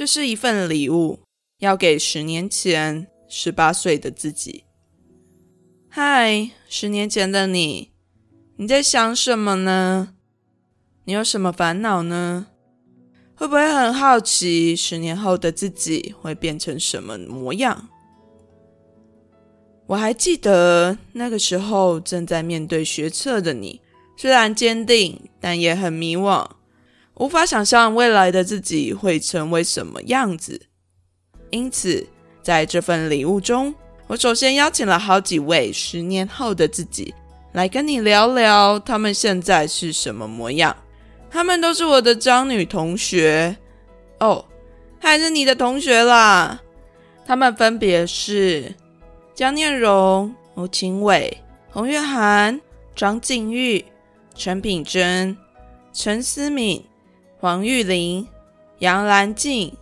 这是一份礼物，要给十年前十八岁的自己。嗨，十年前的你，你在想什么呢？你有什么烦恼呢？会不会很好奇十年后的自己会变成什么模样？我还记得那个时候正在面对学测的你，虽然坚定，但也很迷惘，无法想象未来的自己会成为什么样子。因此，在这份礼物中，我首先邀请了好几位十年后的自己来跟你聊聊，他们现在是什么模样。他们都是我的张女同学哦，还是你的同学啦。他们分别是。江念荣、吴清伟、洪月涵、张静玉、陈品珍、陈思敏、黄玉玲、杨兰静。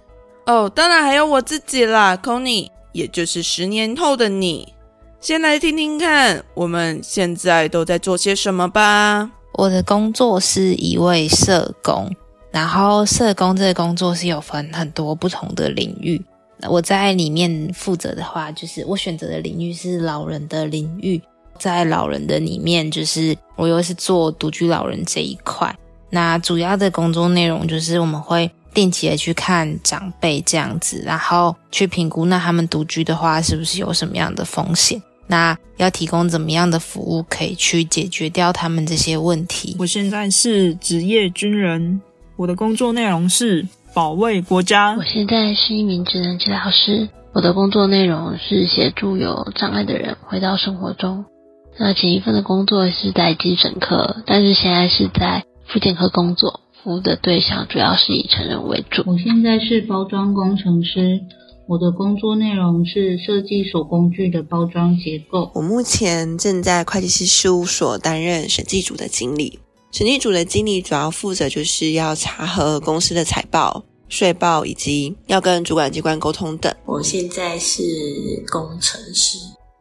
哦，当然还有我自己啦，Conny，也就是十年后的你。先来听听看，我们现在都在做些什么吧。我的工作是一位社工，然后社工这个工作是有分很多不同的领域。我在里面负责的话，就是我选择的领域是老人的领域，在老人的里面，就是我又是做独居老人这一块。那主要的工作内容就是我们会定期的去看长辈这样子，然后去评估那他们独居的话是不是有什么样的风险，那要提供怎么样的服务可以去解决掉他们这些问题。我现在是职业军人，我的工作内容是。保卫国家。我现在是一名职能治疗师，我的工作内容是协助有障碍的人回到生活中。那前一份的工作是在精神科，但是现在是在复健科工作，服务的对象主要是以成人为主。我现在是包装工程师，我的工作内容是设计手工具的包装结构。我目前正在会计师事务所担任审计组的经理。审计组的经理主要负责就是要查核公司的财报、税报，以及要跟主管机关沟通等。我现在是工程师，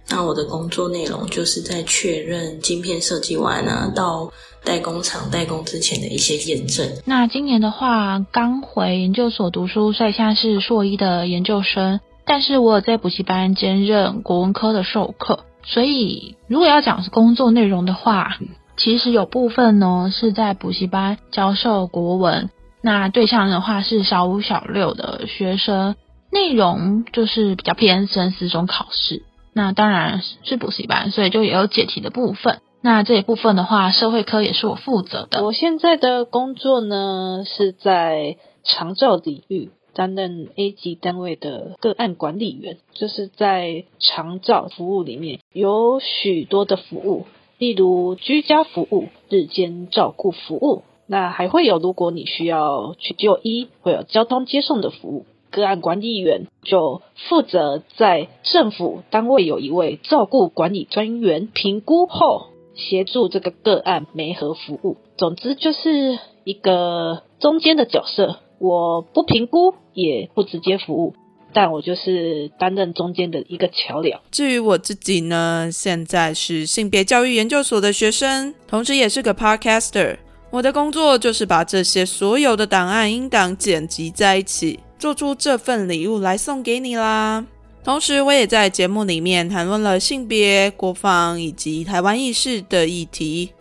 那我的工作内容就是在确认晶片设计完啊，到代工厂代工之前的一些验证。那今年的话，刚回研究所读书，所以现在是硕一的研究生。但是我有在补习班兼任国文科的授课，所以如果要讲工作内容的话。其实有部分呢是在补习班教授国文，那对象的话是小五、小六的学生，内容就是比较偏深四中考试。那当然是补习班，所以就也有解题的部分。那这一部分的话，社会科也是我负责的。我现在的工作呢是在长照领域担任 A 级单位的个案管理员，就是在长照服务里面有许多的服务。例如居家服务、日间照顾服务，那还会有，如果你需要去就医，会有交通接送的服务。个案管理员就负责在政府单位有一位照顾管理专员，评估后协助这个个案媒合服务。总之就是一个中间的角色，我不评估，也不直接服务。但我就是担任中间的一个桥梁。至于我自己呢，现在是性别教育研究所的学生，同时也是个 podcaster。我的工作就是把这些所有的档案音档剪辑在一起，做出这份礼物来送给你啦。同时，我也在节目里面谈论了性别、国防以及台湾意识的议题。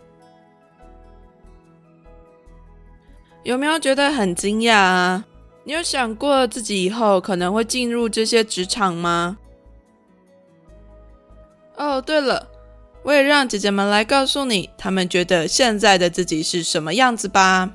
有没有觉得很惊讶啊？你有想过自己以后可能会进入这些职场吗？哦，对了，我也让姐姐们来告诉你，他们觉得现在的自己是什么样子吧。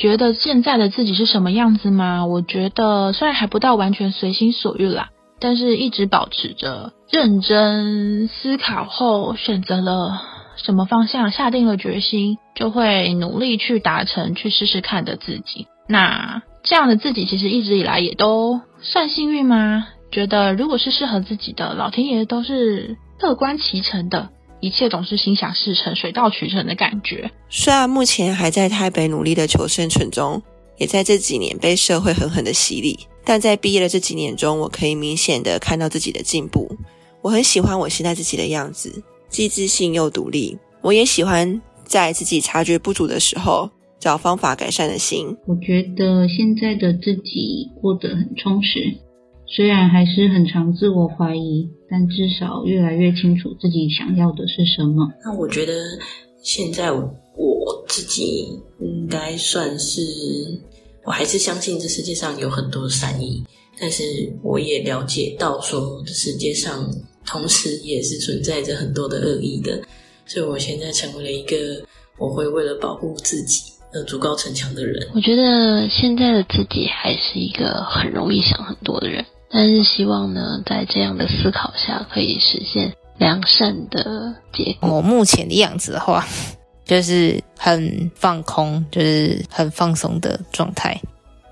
觉得现在的自己是什么样子吗？我觉得虽然还不到完全随心所欲啦，但是一直保持着认真思考后，选择了什么方向，下定了决心，就会努力去达成，去试试看的自己。那。这样的自己其实一直以来也都算幸运吗？觉得如果是适合自己的，老天爷都是乐观其成的，一切总是心想事成、水到渠成的感觉。虽然目前还在台北努力的求生存中，也在这几年被社会狠狠的洗礼，但在毕业的这几年中，我可以明显的看到自己的进步。我很喜欢我现在自己的样子，既自信又独立。我也喜欢在自己察觉不足的时候。找方法改善的心。我觉得现在的自己过得很充实，虽然还是很常自我怀疑，但至少越来越清楚自己想要的是什么。那我觉得现在我自己应该算是，我还是相信这世界上有很多善意，但是我也了解到说，这世界上同时也是存在着很多的恶意的，所以我现在成为了一个我会为了保护自己而筑高城墙的人。我觉得现在的自己还是一个很容易想很多的人，但是希望呢，在这样的思考下，可以实现良善的结果。我目前的样子的话。就是很放空，就是很放松的状态。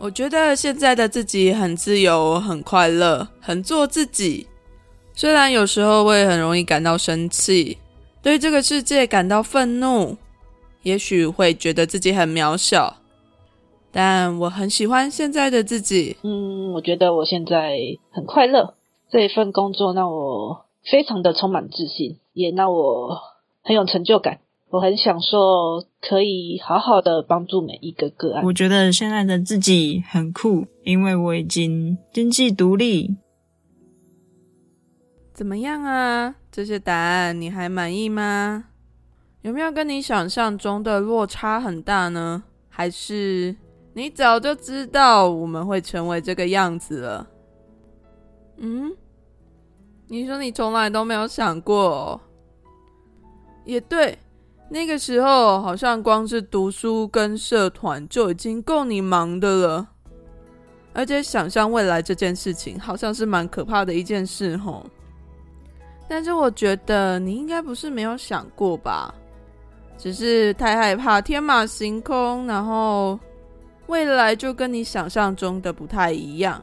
我觉得现在的自己很自由、很快乐、很做自己。虽然有时候会很容易感到生气，对这个世界感到愤怒，也许会觉得自己很渺小，但我很喜欢现在的自己。嗯，我觉得我现在很快乐。这一份工作让我非常的充满自信，也让我很有成就感。我很享受可以好好的帮助每一个个案。我觉得现在的自己很酷，因为我已经经济独立。怎么样啊？这些答案你还满意吗？有没有跟你想象中的落差很大呢？还是你早就知道我们会成为这个样子了？嗯？你说你从来都没有想过？也对。那个时候，好像光是读书跟社团就已经够你忙的了，而且想象未来这件事情，好像是蛮可怕的一件事吼。但是我觉得你应该不是没有想过吧，只是太害怕天马行空，然后未来就跟你想象中的不太一样，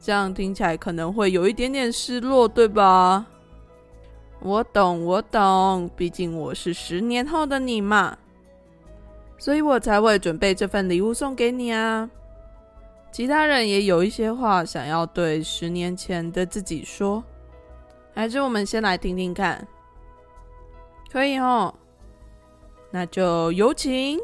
这样听起来可能会有一点点失落，对吧？我懂，我懂，毕竟我是十年后的你嘛，所以我才会准备这份礼物送给你啊。其他人也有一些话想要对十年前的自己说，还是我们先来听听看，可以哦？那就有请。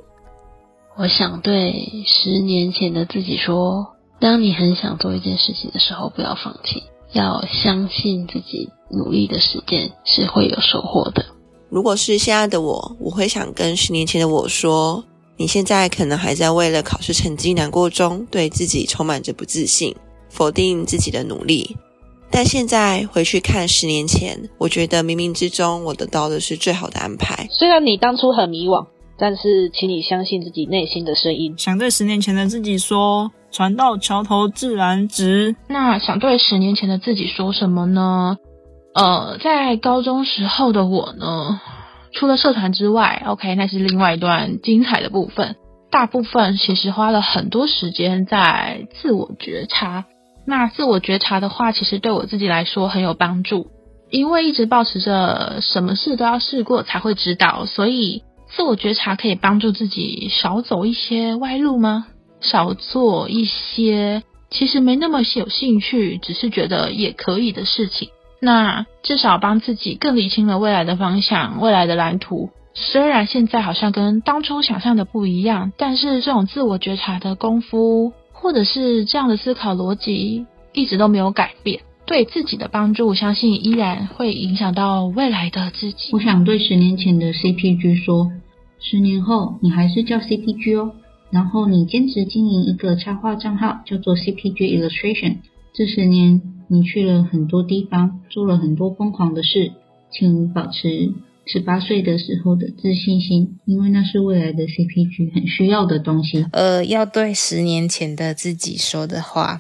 我想对十年前的自己说：当你很想做一件事情的时候，不要放弃。要相信自己努力的时间是会有收获的。如果是现在的我，我会想跟十年前的我说：你现在可能还在为了考试成绩难过中，对自己充满着不自信，否定自己的努力。但现在回去看十年前，我觉得冥冥之中我得到的是最好的安排。虽然你当初很迷惘，但是请你相信自己内心的声音。想对十年前的自己说。船到桥头自然直。那想对十年前的自己说什么呢？呃，在高中时候的我呢，除了社团之外，OK，那是另外一段精彩的部分。大部分其实花了很多时间在自我觉察。那自我觉察的话，其实对我自己来说很有帮助，因为一直保持着什么事都要试过才会知道，所以自我觉察可以帮助自己少走一些歪路吗？少做一些其实没那么有兴趣，只是觉得也可以的事情。那至少帮自己更理清了未来的方向、未来的蓝图。虽然现在好像跟当初想象的不一样，但是这种自我觉察的功夫，或者是这样的思考逻辑，一直都没有改变。对自己的帮助，相信依然会影响到未来的自己。我想对十年前的 CPG 说：十年后你还是叫 CPG 哦。然后你坚持经营一个插画账号，叫做 CPG Illustration。这十年你去了很多地方，做了很多疯狂的事，请保持十八岁的时候的自信心，因为那是未来的 CPG 很需要的东西。呃，要对十年前的自己说的话，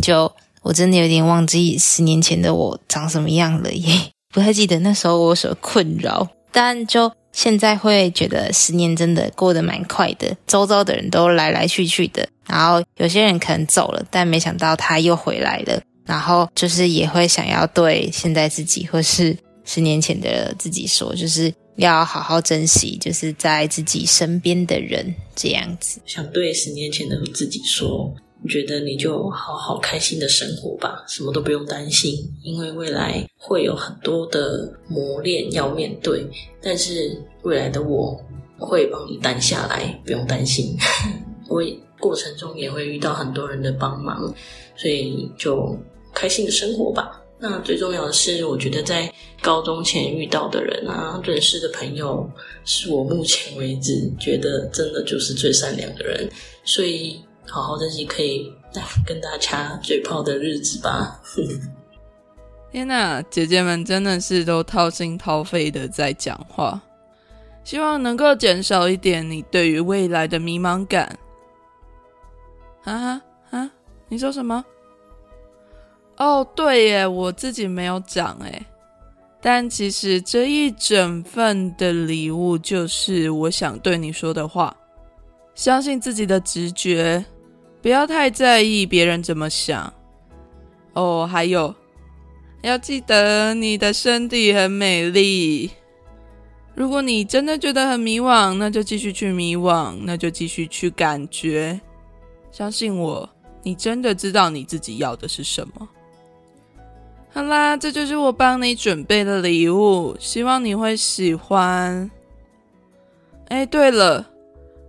就我真的有点忘记十年前的我长什么样了耶，不太记得那时候我所困扰，但就。现在会觉得十年真的过得蛮快的，周遭的人都来来去去的，然后有些人可能走了，但没想到他又回来了，然后就是也会想要对现在自己或是十年前的自己说，就是要好好珍惜，就是在自己身边的人这样子。想对十年前的自己说。觉得你就好好开心的生活吧，什么都不用担心，因为未来会有很多的磨练要面对。但是未来的我会帮你担下来，不用担心。我过程中也会遇到很多人的帮忙，所以就开心的生活吧。那最重要的是，我觉得在高中前遇到的人啊，认识的朋友，是我目前为止觉得真的就是最善良的人，所以好好珍惜可以跟大家嘴炮的日子吧。天 哪，姐姐们真的是都掏心掏肺的在讲话，希望能够减少一点你对于未来的迷茫感。啊啊！你说什么？哦，对耶，我自己没有讲哎，但其实这一整份的礼物就是我想对你说的话。相信自己的直觉，不要太在意别人怎么想。哦，还有，要记得你的身体很美丽。如果你真的觉得很迷惘，那就继续去迷惘，那就继续去感觉。相信我，你真的知道你自己要的是什么。好啦，这就是我帮你准备的礼物，希望你会喜欢。哎，对了，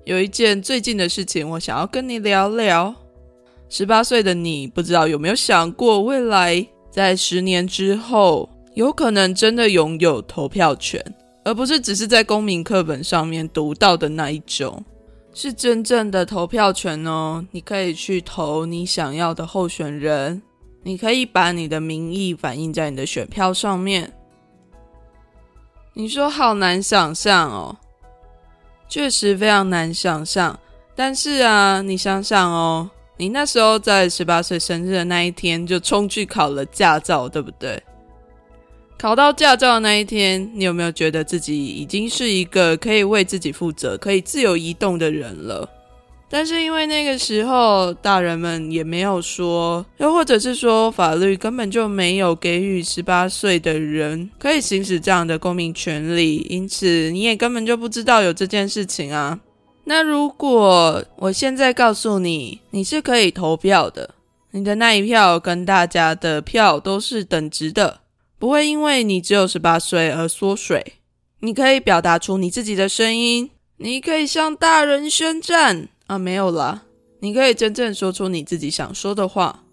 有一件最近的事情，我想要跟你聊聊。十八岁的你，不知道有没有想过，未来在十年之后，有可能真的拥有投票权，而不是只是在公民课本上面读到的那一种，是真正的投票权哦。你可以去投你想要的候选人。你可以把你的民意反映在你的选票上面。你说好难想象哦，确实非常难想象。但是啊，你想想哦，你那时候在十八岁生日的那一天就冲去考了驾照，对不对？考到驾照的那一天，你有没有觉得自己已经是一个可以为自己负责、可以自由移动的人了？但是因为那个时候大人们也没有说，又或者是说法律根本就没有给予十八岁的人可以行使这样的公民权利，因此你也根本就不知道有这件事情啊。那如果我现在告诉你，你是可以投票的，你的那一票跟大家的票都是等值的，不会因为你只有十八岁而缩水。你可以表达出你自己的声音，你可以向大人宣战。啊，没有啦，你可以真正说出你自己想说的话。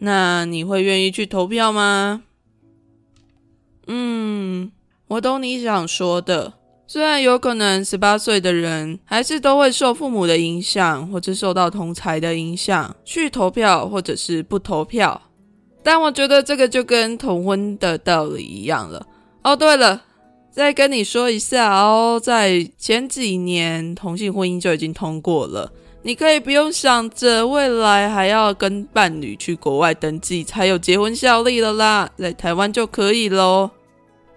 那你会愿意去投票吗？嗯，我懂你想说的。虽然有可能十八岁的人还是都会受父母的影响，或者受到同才的影响去投票，或者是不投票。但我觉得这个就跟同婚的道理一样了。哦，对了。再跟你说一下哦，在前几年同性婚姻就已经通过了，你可以不用想着未来还要跟伴侣去国外登记才有结婚效力了啦，在台湾就可以喽。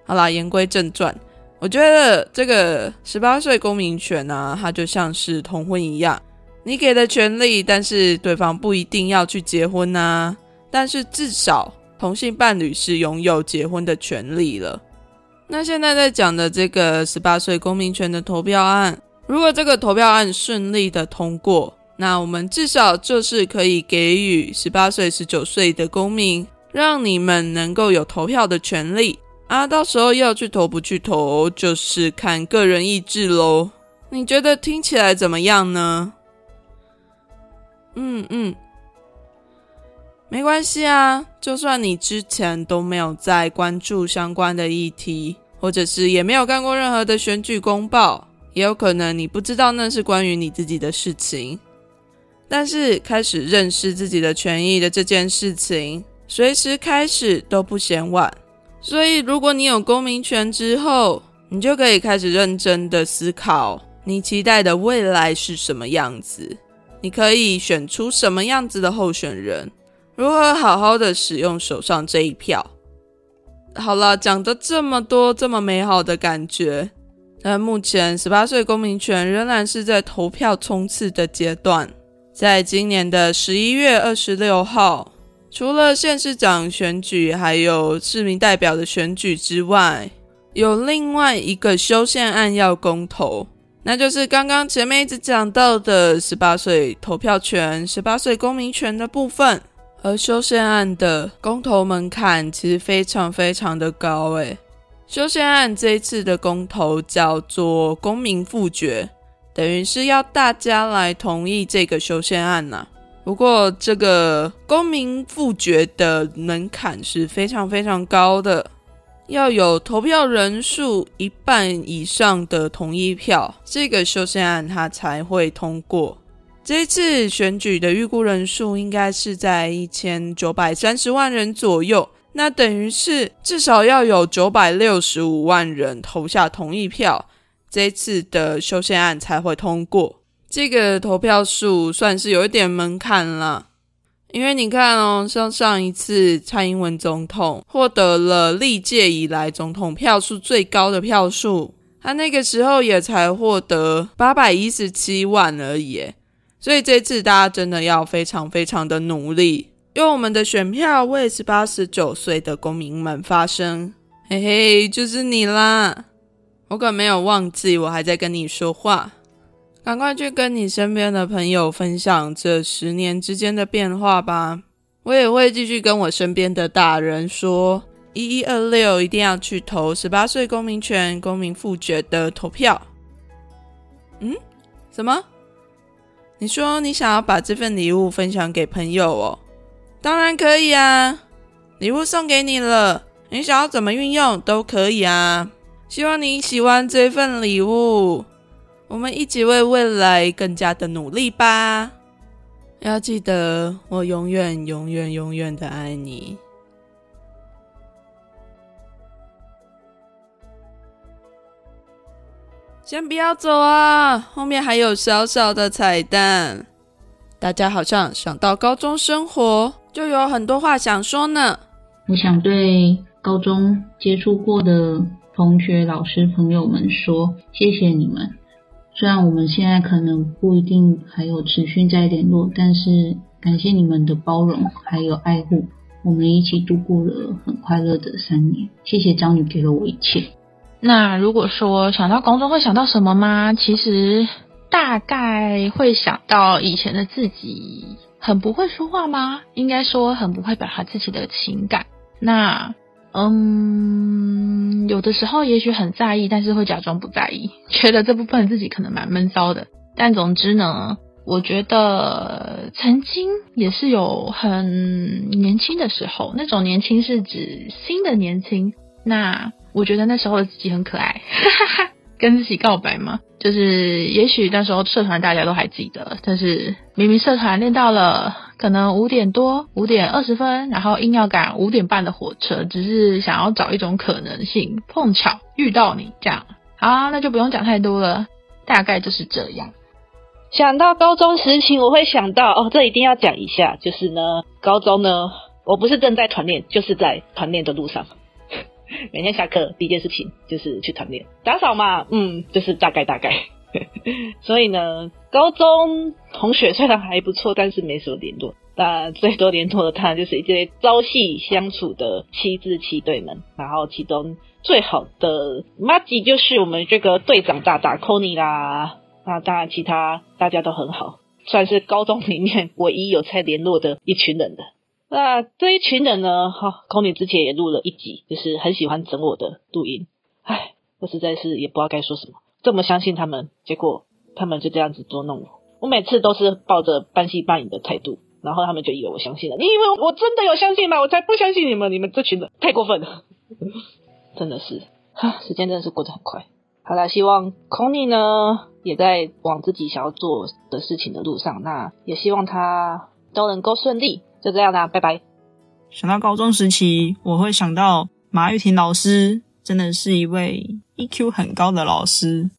好啦，言归正传，我觉得这个十八岁公民权啊，它就像是同婚一样，你给的权利，但是对方不一定要去结婚呐，但是至少同性伴侣是拥有结婚的权利了。那现在在讲的这个十八岁公民权的投票案，如果这个投票案顺利的通过，那我们至少就是可以给予十八岁、十九岁的公民，让你们能够有投票的权利啊。到时候要去投不去投，就是看个人意志喽。你觉得听起来怎么样呢？嗯嗯。没关系啊，就算你之前都没有在关注相关的议题，或者是也没有看过任何的选举公报，也有可能你不知道那是关于你自己的事情。但是开始认识自己的权益的这件事情，随时开始都不嫌晚。所以，如果你有公民权之后，你就可以开始认真的思考，你期待的未来是什么样子，你可以选出什么样子的候选人。如何好好的使用手上这一票？好了，讲的这么多，这么美好的感觉，但目前十八岁公民权仍然是在投票冲刺的阶段。在今年的十一月二十六号，除了县市长选举还有市民代表的选举之外，有另外一个修宪案要公投，那就是刚刚前面一直讲到的十八岁投票权、十八岁公民权的部分。而修宪案的公投门槛其实非常非常的高诶，修宪案这一次的公投叫做公民复决，等于是要大家来同意这个修宪案呐。不过，这个公民复决的门槛是非常非常高的，要有投票人数一半以上的同意票，这个修宪案它才会通过。这次选举的预估人数应该是在一千九百三十万人左右，那等于是至少要有九百六十五万人投下同意票，这次的修宪案才会通过。这个投票数算是有一点门槛了，因为你看哦，像上一次蔡英文总统获得了历届以来总统票数最高的票数，他那个时候也才获得八百一十七万而已，所以这次大家真的要非常非常的努力，用我们的选票为十八十九岁的公民们发声，嘿嘿，就是你啦！我可没有忘记，我还在跟你说话。赶快去跟你身边的朋友分享这十年之间的变化吧！我也会继续跟我身边的大人说，一一二六一定要去投十八岁公民权、公民复决的投票。嗯？什么？你说你想要把这份礼物分享给朋友哦？当然可以啊！礼物送给你了，你想要怎么运用都可以啊！希望你喜欢这份礼物。我们一起为未来更加的努力吧！要记得，我永远、永远、永远的爱你。先不要走啊，后面还有小小的彩蛋。大家好像想到高中生活，就有很多话想说呢。我想对高中接触过的同学、老师、朋友们说，谢谢你们。虽然我们现在可能不一定还有持续在联络，但是感谢你们的包容还有爱护，我们一起度过了很快乐的三年。谢谢张宇给了我一切。那如果说想到高中会想到什么吗？其实大概会想到以前的自己很不会说话吗？应该说很不会表达自己的情感。那。嗯，有的时候也许很在意，但是会假装不在意，觉得这部分自己可能蛮闷骚的。但总之呢，我觉得曾经也是有很年轻的时候，那种年轻是指新的年轻。那我觉得那时候的自己很可爱，跟自己告白嘛。就是也许那时候社团大家都还记得，但是明明社团练到了。可能五点多、五点二十分，然后硬要赶五点半的火车，只是想要找一种可能性，碰巧遇到你这样。好，那就不用讲太多了，大概就是这样。想到高中时期，我会想到哦，这一定要讲一下，就是呢，高中呢，我不是正在团练，就是在团练的路上。每天下课第一件事情就是去团练，打扫嘛，嗯，就是大概大概。所以呢，高中同学虽然还不错，但是没什么联络。那最多联络的当然就是一些朝夕相处的七字七队们。然后其中最好的 m 吉就是我们这个队长大大 Kony 啦。那当然其他大家都很好，算是高中里面唯一有在联络的一群人的。那这一群人呢，哈，Kony 之前也录了一集，就是很喜欢整我的录音。唉，我实在是也不知道该说什么。这么相信他们，结果他们就这样子捉弄我。我每次都是抱着半信半疑的态度，然后他们就以为我相信了。你以为我真的有相信吗？我才不相信你们！你们这群人太过分了，真的是。哈，时间真的是过得很快。好了，希望 Kony 呢也在往自己想要做的事情的路上，那也希望他都能够顺利。就这样啦，拜拜。想到高中时期，我会想到马玉婷老师，真的是一位 EQ 很高的老师。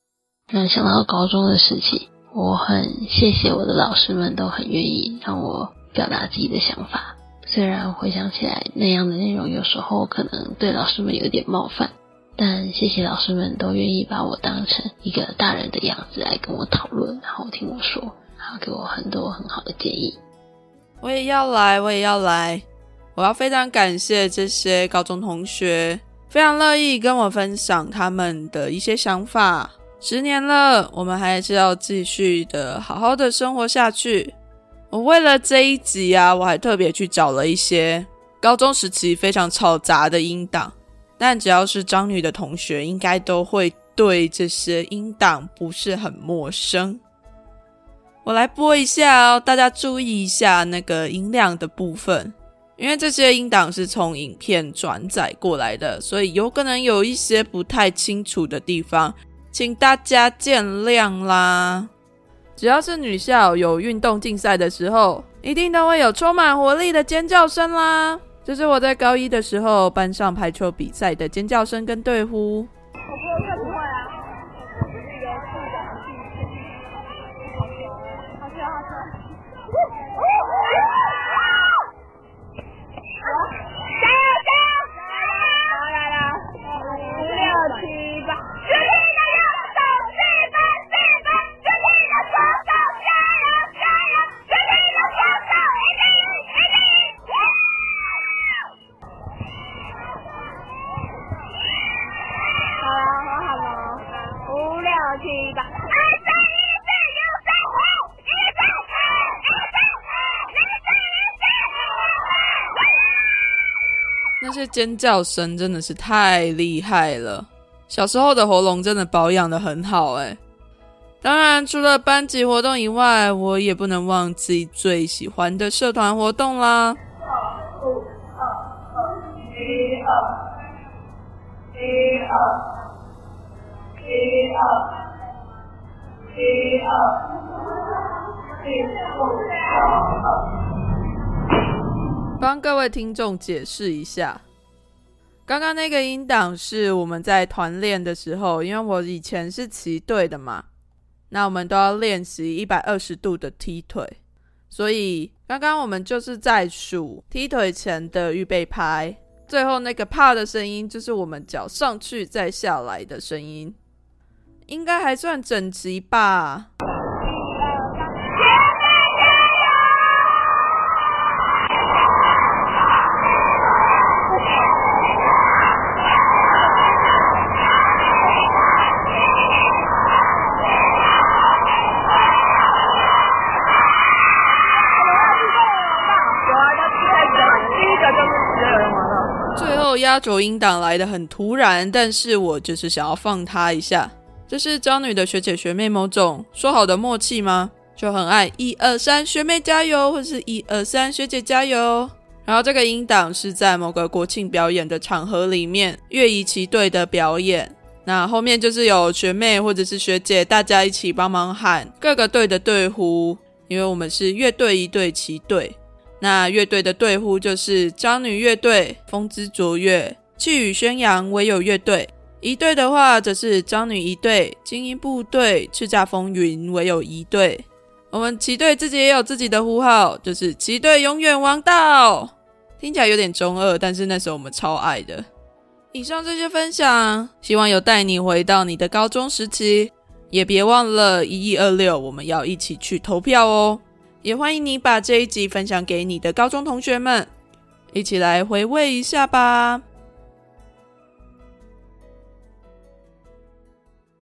那想到高中的时期，我很谢谢我的老师们，都很愿意让我表达自己的想法。虽然回想起来那样的内容有时候可能对老师们有点冒犯，但谢谢老师们都愿意把我当成一个大人的样子来跟我讨论，然后听我说，然后给我很多很好的建议。我也要来，我也要来，我要非常感谢这些高中同学，非常乐意跟我分享他们的一些想法。十年了，我们还是要继续的好好的生活下去。我为了这一集啊，我还特别去找了一些高中时期非常嘈杂的音档，但只要是张女的同学，应该都会对这些音档不是很陌生。我来播一下哦，大家注意一下那个音量的部分，因为这些音档是从影片转载过来的，所以有可能有一些不太清楚的地方，请大家见谅啦。只要是女校有运动竞赛的时候，一定都会有充满活力的尖叫声啦。这是我在高一的时候班上排球比赛的尖叫声跟队呼。Woo! Woo! 尖叫声真的是太厉害了，小时候的喉咙真的保养的很好哎。当然，除了班级活动以外，我也不能忘记最喜欢的社团活动啦。一二，一二，一二，一二，一二。帮各位听众解释一下，刚刚那个音档是我们在团练的时候，因为我以前是骑队的嘛，那我们都要练习一百二十度的踢腿，所以刚刚我们就是在数踢腿前的预备拍，最后那个啪的声音就是我们脚上去再下来的声音，应该还算整齐吧。压轴音档来的很突然，但是我就是想要放他一下。这是招女的学姐学妹某种说好的默契吗？就很爱一二三学妹加油，或是一二三学姐加油。然后这个音档是在某个国庆表演的场合里面，乐仪旗队的表演。那后面就是有学妹或者是学姐，大家一起帮忙喊各个队的队呼，因为我们是乐队一队旗队。那乐队的队呼就是张女乐队、风姿卓越、气宇轩扬、唯有乐队；一队的话则是张女一队、精英部队、叱咤风云、唯有一队。我们旗队自己也有自己的呼号，就是旗队永远王道。听起来有点中二，但是那时候我们超爱的。以上这些分享，希望有带你回到你的高中时期，也别忘了一一二六，我们要一起去投票哦。也欢迎你把这一集分享给你的高中同学们，一起来回味一下吧。